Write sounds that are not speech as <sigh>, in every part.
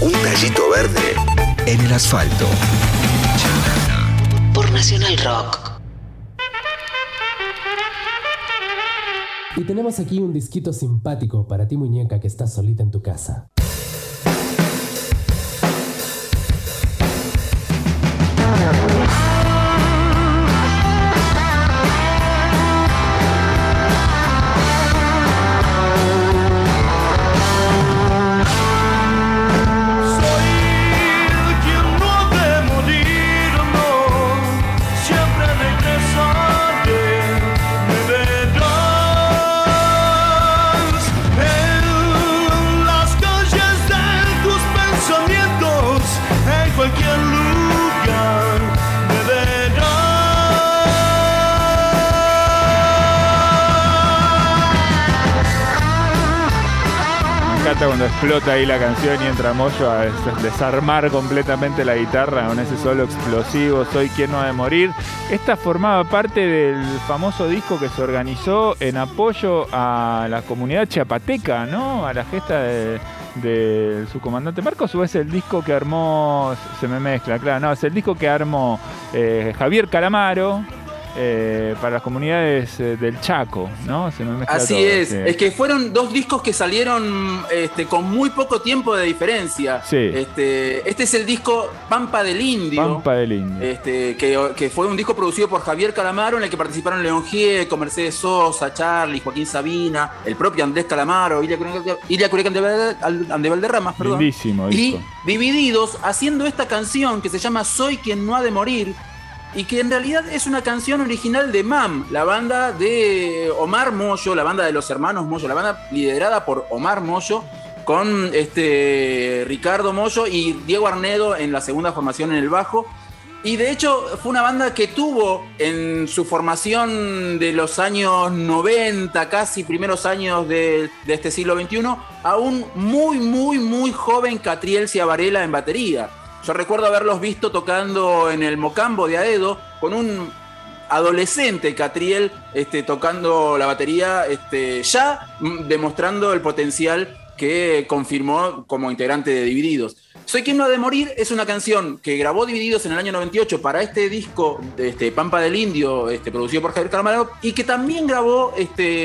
Un tallito verde en el asfalto. Por Nacional Rock. Y tenemos aquí un disquito simpático para ti muñeca que estás solita en tu casa. Cuando explota ahí la canción y entra Moyo a desarmar completamente la guitarra con ese solo explosivo, Soy quien no ha de morir. Esta formaba parte del famoso disco que se organizó en apoyo a la comunidad chiapateca, ¿no? A la gesta de, su comandante Marcos, o es el disco que armó, se me mezcla, claro, no, es el disco que armó eh, Javier Calamaro, eh, para las comunidades eh, del Chaco, ¿no? Así es, es que fueron dos discos que salieron este, con muy poco tiempo de diferencia. Sí. Este, este es el disco Pampa del Indio. Pampa del Indio. Este, que, fue un disco producido por Javier Calamaro, en el que participaron León Gieco, Mercedes Sosa, Charlie, Joaquín Sabina, el propio Andrés Calamaro, Ilia Cureca Andevalderramas, perdón. Lindísimo Y divididos haciendo esta canción que se llama Soy quien no ha de morir y que en realidad es una canción original de MAM, la banda de Omar Moyo, la banda de los hermanos Moyo, la banda liderada por Omar Moyo, con este Ricardo Moyo y Diego Arnedo en la segunda formación en el bajo. Y de hecho fue una banda que tuvo en su formación de los años 90, casi primeros años de, este siglo XXI, a un muy, muy, muy joven Catriel Ciavarela en batería. Yo recuerdo haberlos visto tocando en el Mocambo de Aedo con un adolescente Catriel este, tocando la batería, este, ya demostrando el potencial que confirmó como integrante de Divididos. Soy quien no ha de morir es una canción que grabó Divididos en el año 98 para este disco este, Pampa del Indio, este, producido por Javier Calamaro, y que también grabó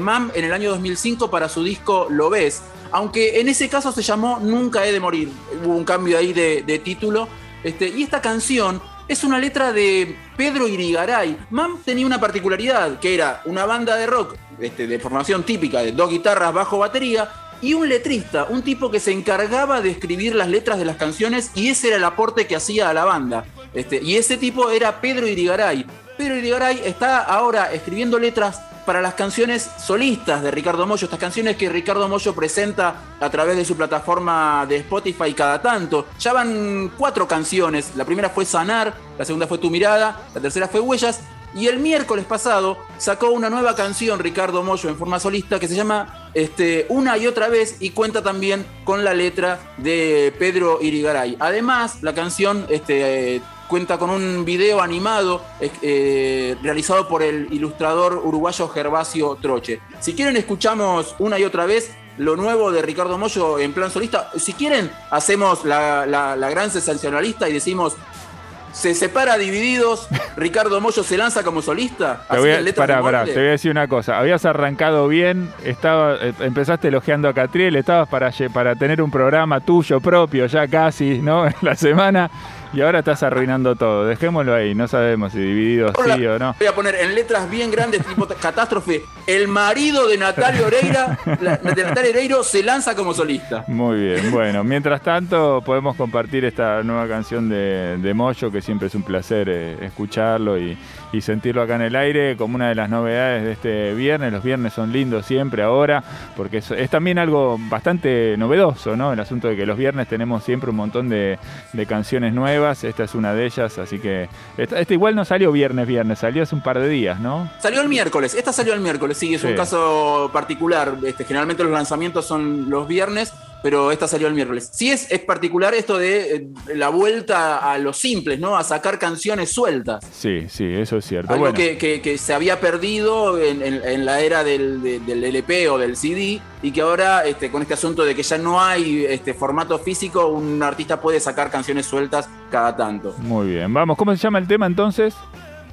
MAM en el año 2005 para su disco Lo Ves, aunque en ese caso se llamó Nunca he de morir, hubo un cambio ahí de, título, este, y esta canción es una letra de Pedro Irigaray. MAM tenía una particularidad, que era una banda de rock este, de formación típica de dos guitarras, bajo, batería, y un letrista, un tipo que se encargaba de escribir las letras de las canciones y ese era el aporte que hacía a la banda. Este, y ese tipo era Pedro Irigaray. Pedro Irigaray está ahora escribiendo letras para las canciones solistas de Ricardo Mollo, estas canciones que Ricardo Mollo presenta a través de su plataforma de Spotify cada tanto. Ya van cuatro canciones, la primera fue Sanar, la segunda fue Tu Mirada, la tercera fue Huellas, y el miércoles pasado sacó una nueva canción Ricardo Mollo en forma solista que se llama este, Una y otra vez y cuenta también con la letra de Pedro Irigaray. Además, la canción este, cuenta con un video animado eh, realizado por el ilustrador uruguayo Gervasio Troche. Si quieren, escuchamos una y otra vez lo nuevo de Ricardo Mollo en plan solista. Si quieren, hacemos la, la gran sensacionalista y decimos se separa divididos, <laughs> Ricardo Mollo se lanza como solista. Te voy, a, te voy a decir una cosa. Habías arrancado bien, estaba, eh, empezaste elogiando a Catriel, estabas para, para tener un programa tuyo propio ya casi, ¿no? <laughs> En la semana y ahora estás arruinando todo. Dejémoslo ahí, no sabemos si dividido sí o no. Voy a poner en letras bien grandes, tipo catástrofe, el marido de Natalia Oreira, de Natalia Oreiro se lanza como solista. Muy bien, bueno, mientras tanto podemos compartir esta nueva canción de, de Moyo, que siempre es un placer eh, escucharlo y, y sentirlo acá en el aire como una de las novedades de este viernes. Los viernes son lindos siempre ahora, porque es, también algo bastante novedoso, ¿no? El asunto de que los viernes tenemos siempre un montón de, canciones nuevas, esta es una de ellas, así que esta, igual no salió viernes, viernes, salió hace un par de días, ¿no? Salió el miércoles, esta salió el miércoles, sí, es un caso particular, este, generalmente los lanzamientos son los viernes, pero esta salió el miércoles. Sí es, es particular esto de eh, la vuelta a los simples, ¿no? A sacar canciones sueltas. Sí, sí, eso es cierto. Algo bueno, que, que- que se había perdido en, en- en la era del, de- del LP o del CD y que ahora este, con este asunto de que ya no hay este formato físico, un artista puede sacar canciones sueltas cada tanto. muy bien. Vamos, ¿cómo se llama el tema entonces?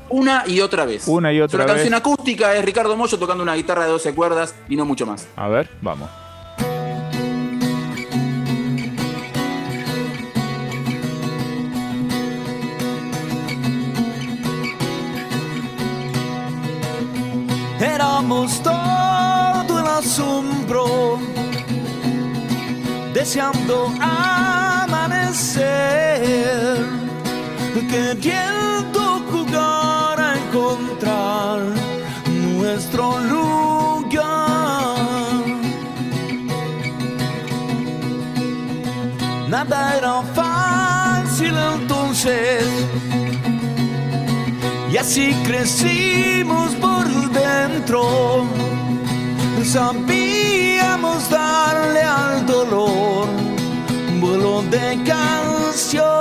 Una y otra vez. Una y Es otra una canción vez. acústica, es Ricardo Mollo tocando una guitarra de 12 cuerdas y no mucho más. A ver, vamos. Éramos todo el asombro, deseando amanecer, queriendo jugar a encontrar nuestro lugar. Nada era así crecimos por dentro. Sabíamos darle al dolor vuelo de canción.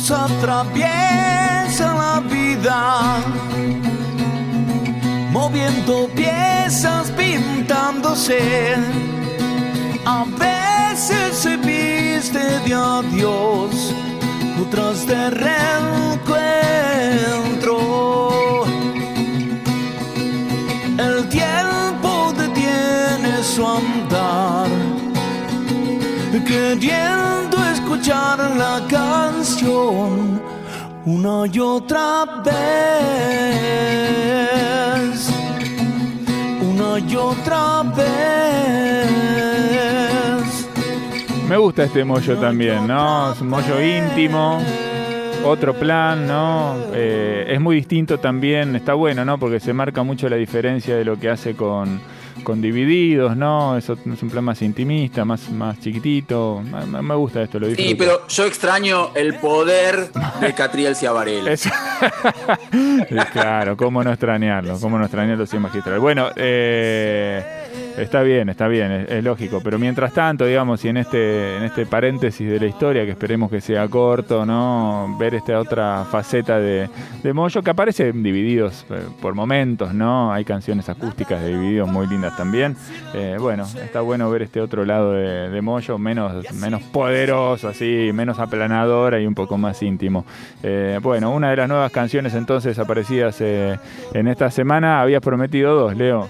Dios atraviesa la vida, moviendo piezas, pintándose. A veces se viste de adiós, otras de reencuentro. El tiempo detiene su andar queriendo escuchar la canción una y otra vez, una y otra vez. Me gusta este mollo también, ¿no? Es un mollo íntimo, otro plan, ¿no? Eh, es muy distinto también, está bueno, ¿no? Porque se marca mucho la diferencia de lo que hace con, con Divididos, ¿no? Es, ot- es un plan más intimista, más, más chiquitito. Me, gusta esto, lo disfruto. Sí, pero yo extraño el poder de Catriel Ciavarel. <laughs> Es- claro, cómo no extrañarlo, cómo no extrañarlo sin magistral. Bueno, eh, está bien, está bien, es, es lógico, pero mientras tanto, digamos, y en este, en este paréntesis de la historia, que esperemos que sea corto, ¿no? Ver esta otra faceta de, de Moyo, que aparece divididos eh, por momentos, ¿no? Hay canciones acústicas de divididos muy lindas también. Eh, bueno, está bueno ver este otro lado de, de menos, menos poderoso, así, menos aplanadora y un poco más íntimo. Eh, bueno, una de las nuevas canciones entonces aparecidas eh, en esta semana, habías prometido dos, Leo.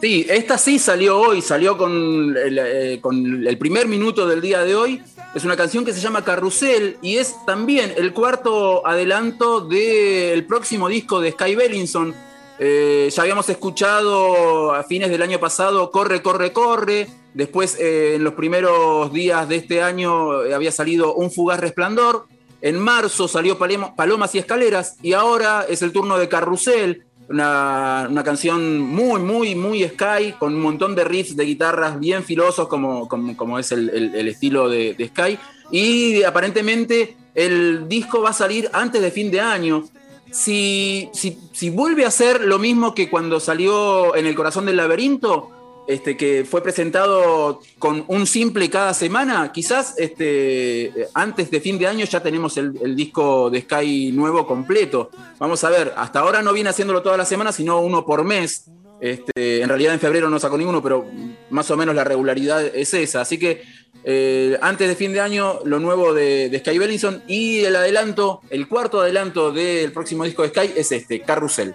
Sí, esta sí salió hoy, salió con el, eh, con el primer minuto del día de hoy. Es una canción que se llama Carrusel y es también el cuarto adelanto del próximo disco de Sky Bellinson. Eh, ya habíamos escuchado a fines del año pasado Corre, Corre, Corre. Después, eh, en los primeros días de este año, eh, había salido Un Fugaz Resplandor. En marzo salió Palomas y Escaleras. Y ahora es el turno de Carrusel, una, canción muy, muy, muy Sky, con un montón de riffs de guitarras bien filosos, como, como, como es el estilo de, de Sky. Y aparentemente el disco va a salir antes de fin de año. Si, si, si vuelve a ser lo mismo que cuando salió en El Corazón del Laberinto, este, que fue presentado con un simple cada semana, quizás este, antes de fin de año ya tenemos el, el disco de Sky nuevo completo. Vamos a ver, hasta ahora no viene haciéndolo todas las semanas, sino uno por mes. Este, en realidad en febrero no sacó ninguno, pero más o menos la regularidad es esa. Así que eh, antes de fin de año, lo nuevo de, Sky Bellinson y el adelanto, el cuarto adelanto del próximo disco de Sky es este, Carrusel.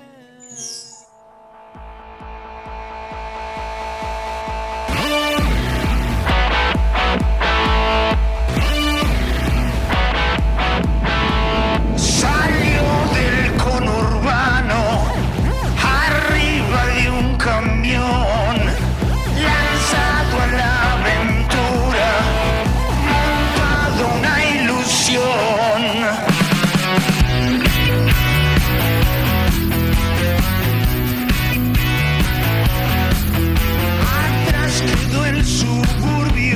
el suburbio.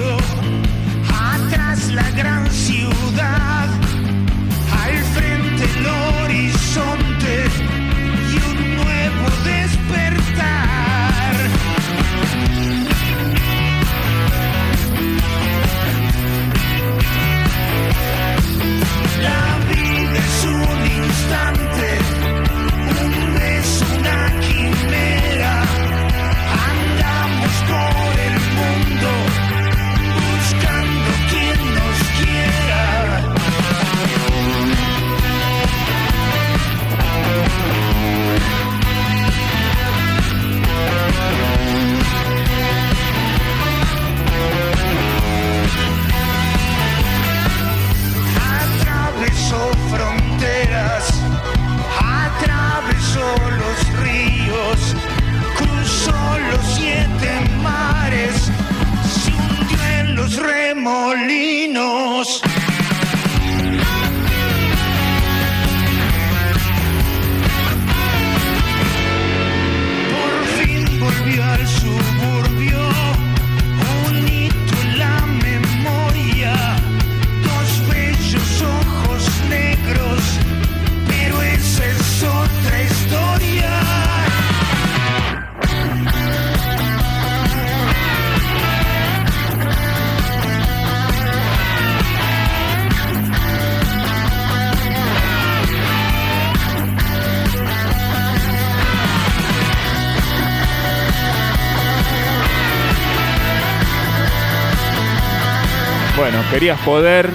Bueno, querías poder.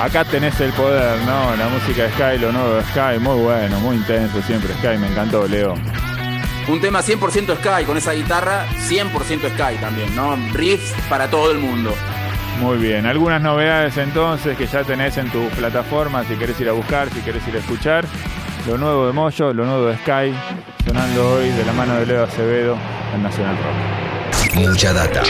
Acá tenés el poder, ¿no? La música de Sky, lo nuevo de Sky, muy bueno, muy intenso siempre Sky, me encantó, Leo. Un tema 100% Sky, con esa guitarra 100% Sky también, ¿no? Riffs para todo el mundo. Muy bien, algunas novedades entonces que ya tenés en tus plataformas, si querés ir a buscar, si querés ir a escuchar. Lo nuevo de Moyo, lo nuevo de Sky, sonando hoy de la mano de Leo Acevedo en Nacional Rock. Mucha data.